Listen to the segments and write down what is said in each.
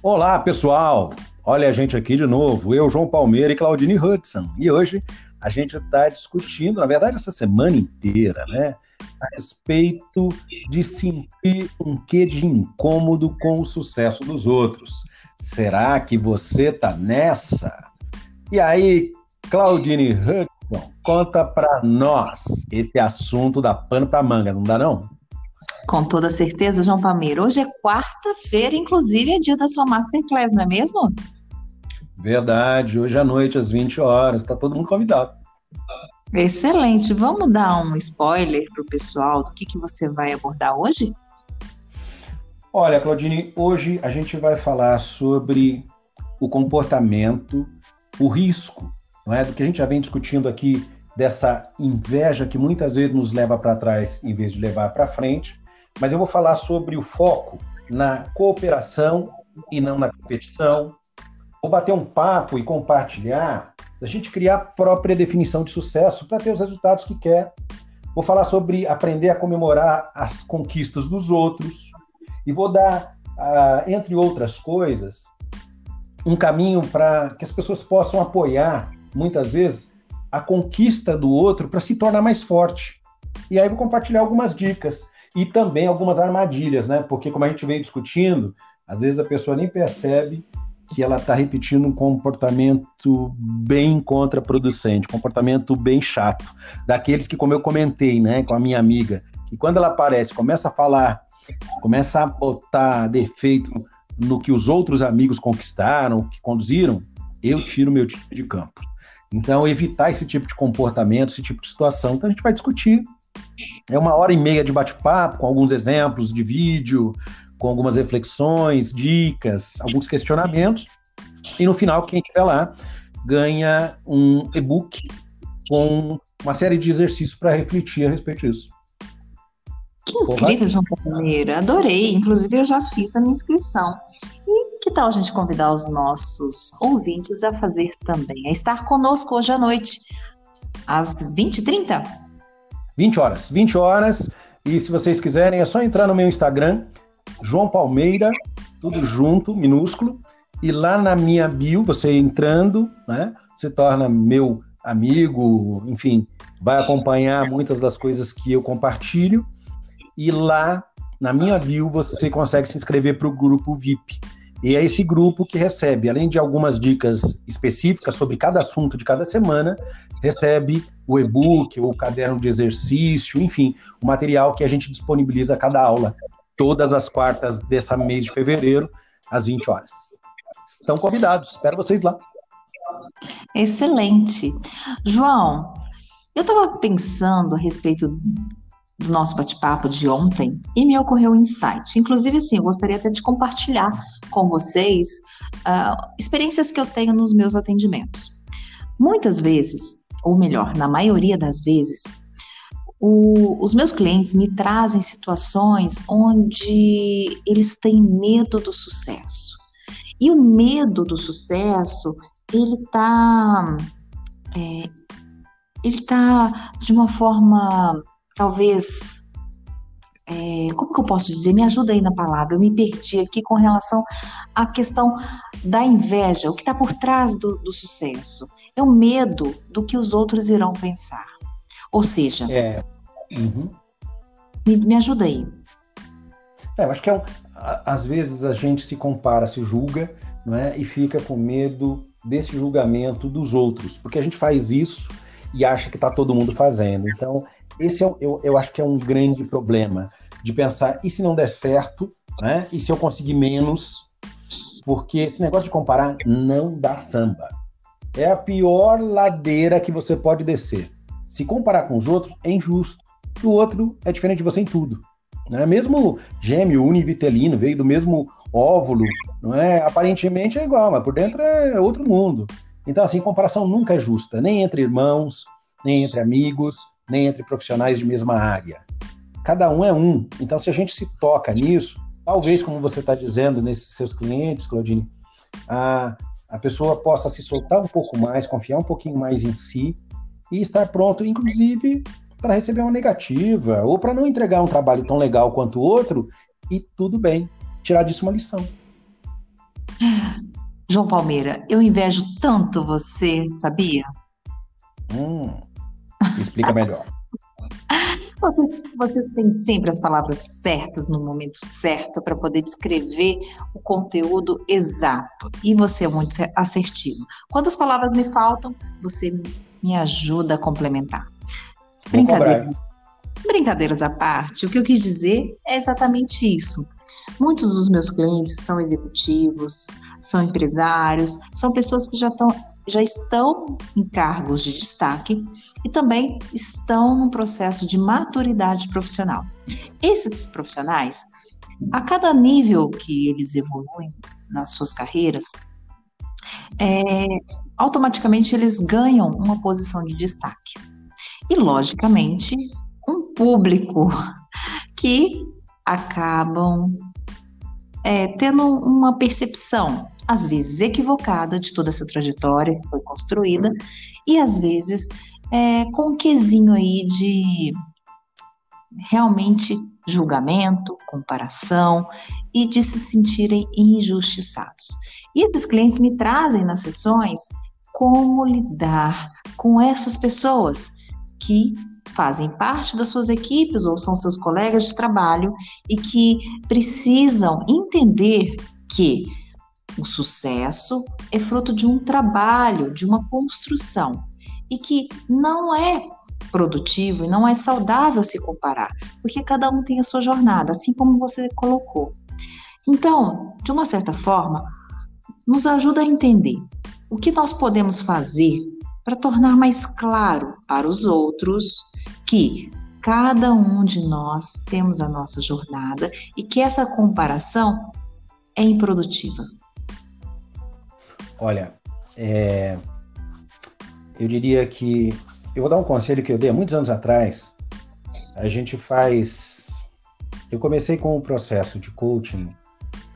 Olá, pessoal! Olha a gente aqui de novo, eu, João Palmeira e Claudine Hudson. E hoje a gente está discutindo, na verdade, essa semana inteira, né? A respeito de sentir um quê de incômodo com o sucesso dos outros. Será que você tá nessa? E aí, Claudine Hudson, conta para nós esse assunto da pano para manga, não dá não? Com toda certeza, João Palmeira. Hoje é quarta-feira, inclusive é dia da sua Masterclass, não é mesmo? Verdade, hoje à noite, às 20 horas, está todo mundo convidado. Excelente. Vamos dar um spoiler para o pessoal do que, que você vai abordar hoje? Olha, Claudine, hoje a gente vai falar sobre o comportamento, o risco, não é? Do que a gente já vem discutindo aqui dessa inveja que muitas vezes nos leva para trás em vez de levar para frente mas eu vou falar sobre o foco na cooperação e não na competição. Vou bater um papo e compartilhar, a gente criar a própria definição de sucesso para ter os resultados que quer. Vou falar sobre aprender a comemorar as conquistas dos outros e vou dar, uh, entre outras coisas, um caminho para que as pessoas possam apoiar, muitas vezes, a conquista do outro para se tornar mais forte. E aí vou compartilhar algumas dicas e também algumas armadilhas, né? Porque como a gente vem discutindo, às vezes a pessoa nem percebe que ela está repetindo um comportamento bem contraproducente, comportamento bem chato, daqueles que, como eu comentei, né, com a minha amiga, que quando ela aparece, começa a falar, começa a botar defeito no que os outros amigos conquistaram, que conduziram, eu tiro meu tipo de campo. Então, evitar esse tipo de comportamento, esse tipo de situação. Então, a gente vai discutir é uma hora e meia de bate-papo, com alguns exemplos de vídeo, com algumas reflexões, dicas, alguns questionamentos. E no final, quem estiver lá ganha um e-book com uma série de exercícios para refletir a respeito disso. Que incrível, João Palmeira. Adorei. Inclusive, eu já fiz a minha inscrição. E que tal a gente convidar os nossos ouvintes a fazer também, a estar conosco hoje à noite, às 20h30? 20 horas. 20 horas. E se vocês quiserem, é só entrar no meu Instagram, João Palmeira, tudo junto, minúsculo. E lá na minha bio, você entrando, né? Se torna meu amigo, enfim, vai acompanhar muitas das coisas que eu compartilho. E lá na minha bio você consegue se inscrever para o grupo VIP. E é esse grupo que recebe, além de algumas dicas específicas sobre cada assunto de cada semana, recebe o e-book, o caderno de exercício, enfim, o material que a gente disponibiliza a cada aula, todas as quartas desse mês de fevereiro, às 20 horas. Estão convidados, espero vocês lá. Excelente. João, eu estava pensando a respeito do nosso bate-papo de ontem e me ocorreu um insight. Inclusive, assim, eu gostaria até de compartilhar com vocês uh, experiências que eu tenho nos meus atendimentos. Muitas vezes, ou melhor, na maioria das vezes, o, os meus clientes me trazem situações onde eles têm medo do sucesso. E o medo do sucesso, ele está é, ele tá de uma forma talvez. É, como que eu posso dizer? Me ajuda aí na palavra. Eu me perdi aqui com relação à questão da inveja, o que está por trás do, do, sucesso. É o medo do que os outros irão pensar. Ou seja, é. uhum. me, me ajuda aí. É, eu acho que é um, às vezes a gente se compara, se julga, não é? E fica com medo desse julgamento dos outros, porque a gente faz isso e acha que está todo mundo fazendo. Então, esse é, eu, eu acho que é um grande problema de pensar, e se não der certo, né? E se eu conseguir menos? Porque esse negócio de comparar não dá samba. É a pior ladeira que você pode descer. Se comparar com os outros, é injusto. o outro é diferente de você em tudo. Né? Mesmo gêmeo univitelino, veio do mesmo óvulo, não é? Aparentemente é igual, mas por dentro é outro mundo. Então, assim, comparação nunca é justa, nem entre irmãos, nem entre amigos, nem entre profissionais de mesma área. Cada um é um. Então, se a gente se toca nisso, talvez, como você está dizendo nesses seus clientes, Claudine, a, a pessoa possa se soltar um pouco mais, confiar um pouquinho mais em si e estar pronto, inclusive, para receber uma negativa ou para não entregar um trabalho tão legal quanto o outro e tudo bem, tirar disso uma lição. João Palmeira, eu invejo tanto você, sabia? Hum, explica melhor. Você, você tem sempre as palavras certas no momento certo para poder descrever o conteúdo exato. E você é muito assertivo. Quando as palavras me faltam, você me ajuda a complementar. Brincadeira. Brincadeiras à parte, o que eu quis dizer é exatamente isso. Muitos dos meus clientes são executivos, são empresários, são pessoas que já estão, já estão em cargos de destaque e também estão num processo de maturidade profissional. Esses profissionais, a cada nível que eles evoluem nas suas carreiras, é, automaticamente eles ganham uma posição de destaque. E, logicamente, um público que acabam é, tendo uma percepção, às vezes equivocada, de toda essa trajetória que foi construída, e às vezes é, com um quesinho aí de realmente julgamento, comparação e de se sentirem injustiçados. E esses clientes me trazem nas sessões como lidar com essas pessoas que fazem parte das suas equipes ou são seus colegas de trabalho e que precisam entender que o sucesso é fruto de um trabalho, de uma construção e que não é produtivo e não é saudável se comparar, porque cada um tem a sua jornada, assim como você colocou. Então, de uma certa forma, nos ajuda a entender o que nós podemos fazer para tornar mais claro para os outros que cada um de nós temos a nossa jornada e que essa comparação é improdutiva. Olha, é, eu diria que eu vou dar um conselho que eu dei há muitos anos atrás. A gente faz. Eu comecei com o processo de coaching,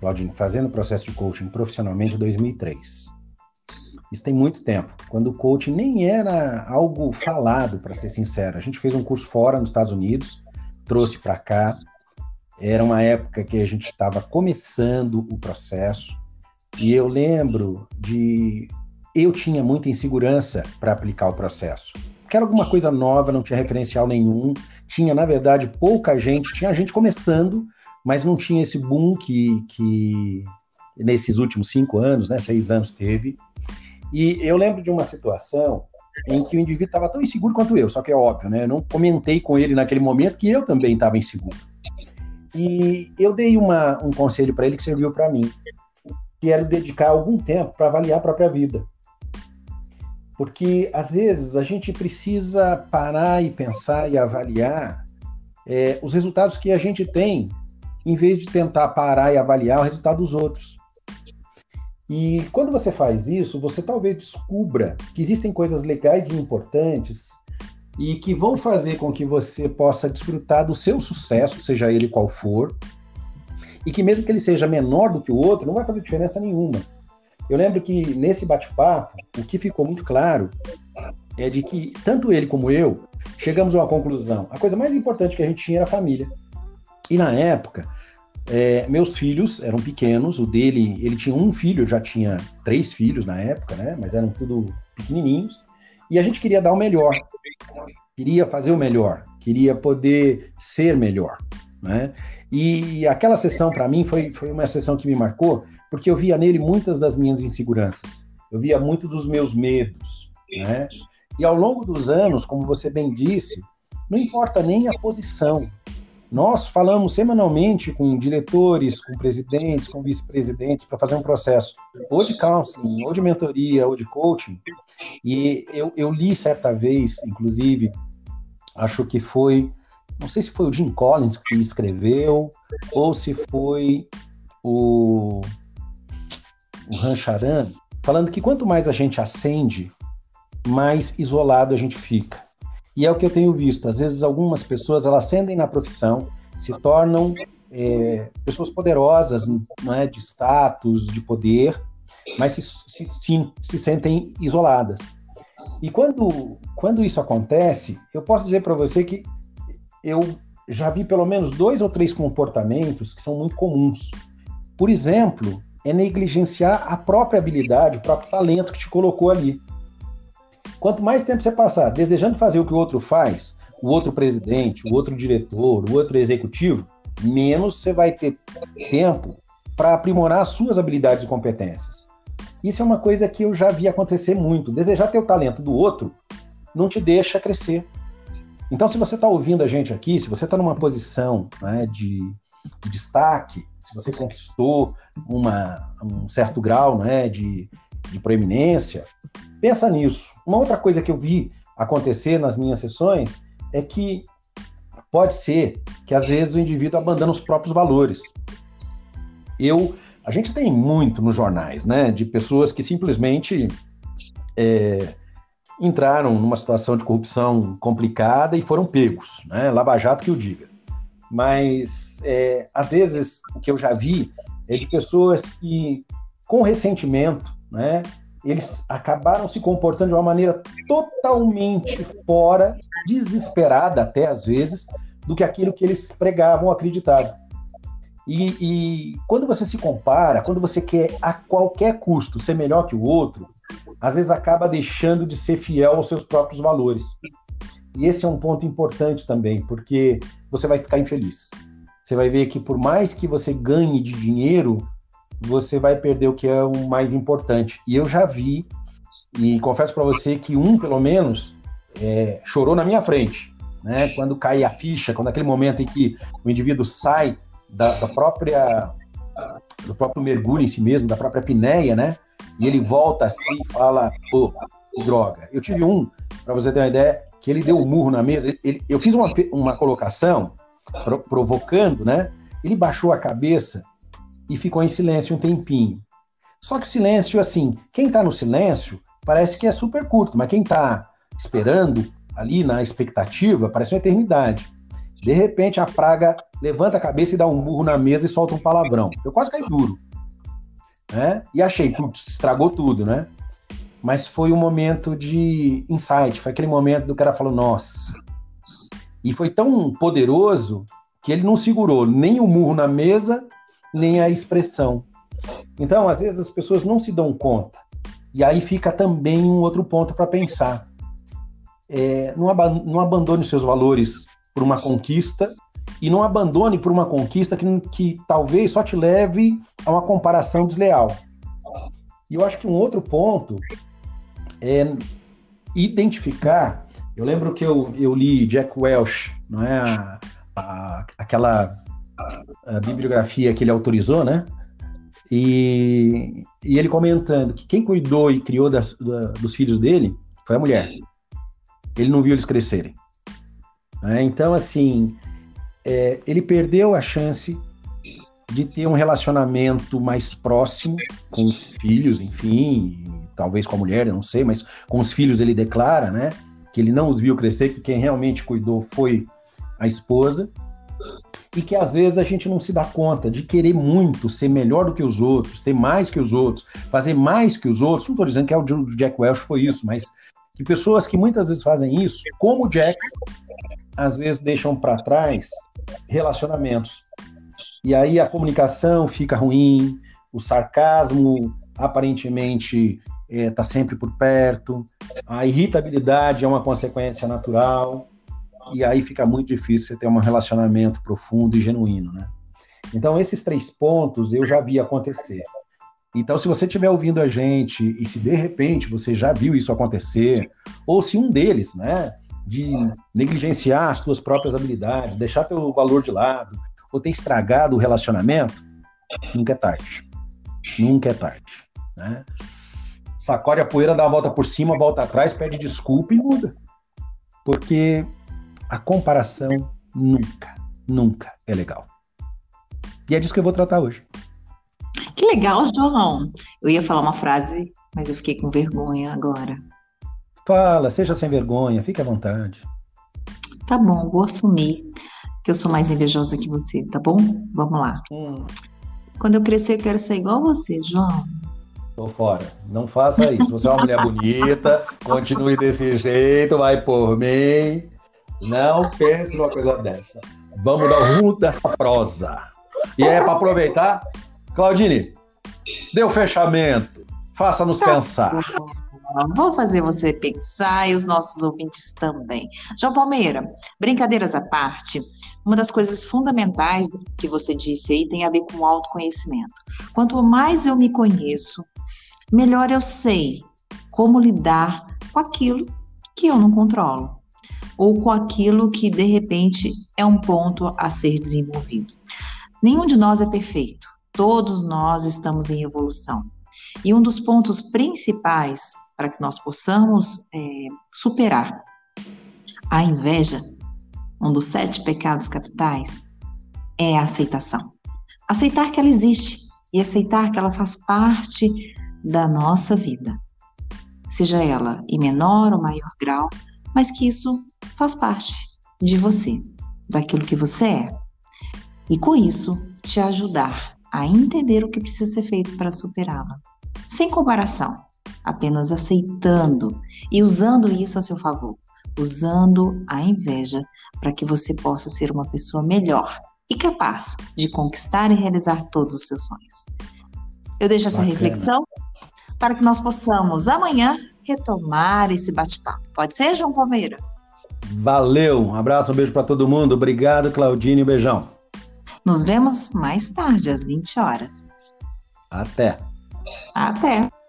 Claudinho, fazendo o processo de coaching profissionalmente em 2003. Isso tem muito tempo, quando o coaching nem era algo falado, para ser sincero. A gente fez um curso fora nos Estados Unidos, trouxe para cá. Era uma época que a gente estava começando o processo. E eu lembro de. Eu tinha muita insegurança para aplicar o processo. Porque era alguma coisa nova, não tinha referencial nenhum. Tinha, na verdade, pouca gente. Tinha gente começando, mas não tinha esse boom que, que nesses últimos cinco anos, né, seis anos teve. E eu lembro de uma situação em que o indivíduo estava tão inseguro quanto eu, só que é óbvio, né? Eu não comentei com ele naquele momento que eu também estava inseguro. E eu dei uma, um conselho para ele que serviu para mim, que era dedicar algum tempo para avaliar a própria vida. Porque às vezes a gente precisa parar e pensar e avaliar é, os resultados que a gente tem, em vez de tentar parar e avaliar o resultado dos outros. E quando você faz isso, você talvez descubra que existem coisas legais e importantes e que vão fazer com que você possa desfrutar do seu sucesso, seja ele qual for, e que mesmo que ele seja menor do que o outro, não vai fazer diferença nenhuma. Eu lembro que nesse bate-papo, o que ficou muito claro é de que tanto ele como eu chegamos a uma conclusão. A coisa mais importante que a gente tinha era a família. E na época, é, meus filhos eram pequenos, o dele, ele tinha um filho, já tinha três filhos na época, né? Mas eram tudo pequenininhos. E a gente queria dar o melhor, queria fazer o melhor, queria poder ser melhor, né? E aquela sessão para mim foi, foi uma sessão que me marcou, porque eu via nele muitas das minhas inseguranças, eu via muito dos meus medos, né? E ao longo dos anos, como você bem disse, não importa nem a posição, nós falamos semanalmente com diretores, com presidentes, com vice-presidentes para fazer um processo ou de counseling, ou de mentoria, ou de coaching. E eu, eu li certa vez, inclusive, acho que foi não sei se foi o Jim Collins que escreveu, ou se foi o, o Rancharan, falando que quanto mais a gente acende, mais isolado a gente fica. E é o que eu tenho visto. Às vezes algumas pessoas elas acendem na profissão, se tornam é, pessoas poderosas, não é, de status, de poder, mas se, se, se, se sentem isoladas. E quando, quando isso acontece, eu posso dizer para você que eu já vi pelo menos dois ou três comportamentos que são muito comuns. Por exemplo, é negligenciar a própria habilidade, o próprio talento que te colocou ali. Quanto mais tempo você passar desejando fazer o que o outro faz, o outro presidente, o outro diretor, o outro executivo, menos você vai ter tempo para aprimorar as suas habilidades e competências. Isso é uma coisa que eu já vi acontecer muito. Desejar ter o talento do outro não te deixa crescer. Então, se você está ouvindo a gente aqui, se você está numa posição né, de, de, destaque, se você conquistou uma, um certo grau né, de, de proeminência, pensa nisso. Uma outra coisa que eu vi acontecer nas minhas sessões é que pode ser que às vezes o indivíduo abandona os próprios valores. Eu a gente tem muito nos jornais, né, de pessoas que simplesmente é, entraram numa situação de corrupção complicada e foram pegos, né, Lava Jato que o diga. Mas, é, às vezes, o que eu já vi é de pessoas que, com ressentimento, né, eles acabaram se comportando de uma maneira totalmente fora, desesperada até às vezes, do que aquilo que eles pregavam, acreditavam. E, e, quando você se compara, quando você quer a qualquer custo ser melhor que o outro, às vezes acaba deixando de ser fiel aos seus próprios valores. E esse é um ponto importante também, porque você vai ficar infeliz. Você vai ver que por mais que você ganhe de dinheiro, você vai perder o que é o mais importante. E eu já vi, e confesso para você que um, pelo menos, é, chorou na minha frente. Né? Quando cai a ficha, quando aquele momento em que o indivíduo sai da, da própria do próprio mergulho em si mesmo, da própria apneia, né? E ele volta assim e fala, pô, droga. Eu tive um, para você ter uma ideia, que ele deu um murro na mesa. Ele, eu fiz uma, uma colocação pro, provocando, né? Ele baixou a cabeça e ficou em silêncio um tempinho. Só que o silêncio, assim, quem tá no silêncio parece que é super curto, mas quem tá esperando ali na expectativa parece uma eternidade. De repente a praga levanta a cabeça e dá um murro na mesa e solta um palavrão. Eu quase caí duro. Né? E achei, putz, estragou tudo, né? Mas foi um momento de insight, foi aquele momento do cara falou, nossa. E foi tão poderoso que ele não segurou nem o murro na mesa, nem a expressão. Então, às vezes as pessoas não se dão conta. E aí fica também um outro ponto para pensar. É, não, ab não abandone os seus valores por uma conquista e não abandone por uma conquista que, que talvez só te leve a uma comparação desleal. E eu acho que um outro ponto é identificar. Eu lembro que eu, eu li Jack Welch, não é a, a, aquela a bibliografia que ele autorizou, né? E, e ele comentando que quem cuidou e criou das, da, dos filhos dele foi a mulher. Ele não viu eles crescerem. Né? Então, assim, é, ele perdeu a chance de ter um relacionamento mais próximo com os filhos, enfim, talvez com a mulher, eu não sei, mas com os filhos ele declara, né, que ele não os viu crescer, que quem realmente cuidou foi a esposa, e que às vezes a gente não se dá conta de querer muito ser melhor do que os outros, ter mais que os outros, fazer mais que os outros. Não estou dizendo que é o Jack Welch foi isso, mas que pessoas que muitas vezes fazem isso, como o Jack, às vezes deixam para trás relacionamentos. E aí a comunicação fica ruim, o sarcasmo aparentemente está é, tá sempre por perto, a irritabilidade é uma consequência natural, e aí fica muito difícil você ter um relacionamento profundo e genuíno, né? Então, esses três pontos eu já vi acontecer. Então, se você estiver ouvindo a gente e se de repente você já viu isso acontecer, ou se um deles, né, de negligenciar as suas próprias habilidades, deixar teu valor de lado, ou ter estragado o relacionamento, nunca é tarde. Nunca é tarde. Né? Sacode a poeira, dá a volta por cima, volta atrás, pede desculpa e muda. Porque a comparação nunca, nunca é legal. E é disso que eu vou tratar hoje. Que legal, João. Eu ia falar uma frase, mas eu fiquei com vergonha agora. Fala, seja sem vergonha, fique à vontade. Tá bom, vou assumir que eu sou mais invejosa que você, tá bom? Vamos lá. Hum. Quando eu crescer, eu quero ser igual a você, João. Tô fora. Não faça isso. Você é uma mulher bonita, continue desse jeito, vai por mim. Não pense numa coisa dessa. Vamos dar o rumo dessa prosa. E é para aproveitar, Claudine, dê o fechamento. Faça-nos tá pensar. Vou fazer você pensar e os nossos ouvintes também. João Palmeira, brincadeiras à parte, uma das coisas fundamentais que você disse aí tem a ver com o autoconhecimento. Quanto mais eu me conheço, melhor eu sei como lidar com aquilo que eu não controlo ou com aquilo que de repente é um ponto a ser desenvolvido. Nenhum de nós é perfeito, todos nós estamos em evolução. E um dos pontos principais para que nós possamos é, superar a inveja, um dos sete pecados capitais, é a aceitação. Aceitar que ela existe e aceitar que ela faz parte da nossa vida. Seja ela em menor ou maior grau, mas que isso faz parte de você, daquilo que você é. E com isso, te ajudar a entender o que precisa ser feito para superá-la. Sem comparação, apenas aceitando e usando isso a seu favor, usando a inveja para que você possa ser uma pessoa melhor e capaz de conquistar e realizar todos os seus sonhos. Eu deixo essa Bacana. reflexão para que nós possamos amanhã retomar esse bate-papo. Pode ser, João Palmeira? Valeu, um abraço, um beijo para todo mundo. Obrigado, Claudine, um beijão. Nos vemos mais tarde, às 20 horas. Até. Até.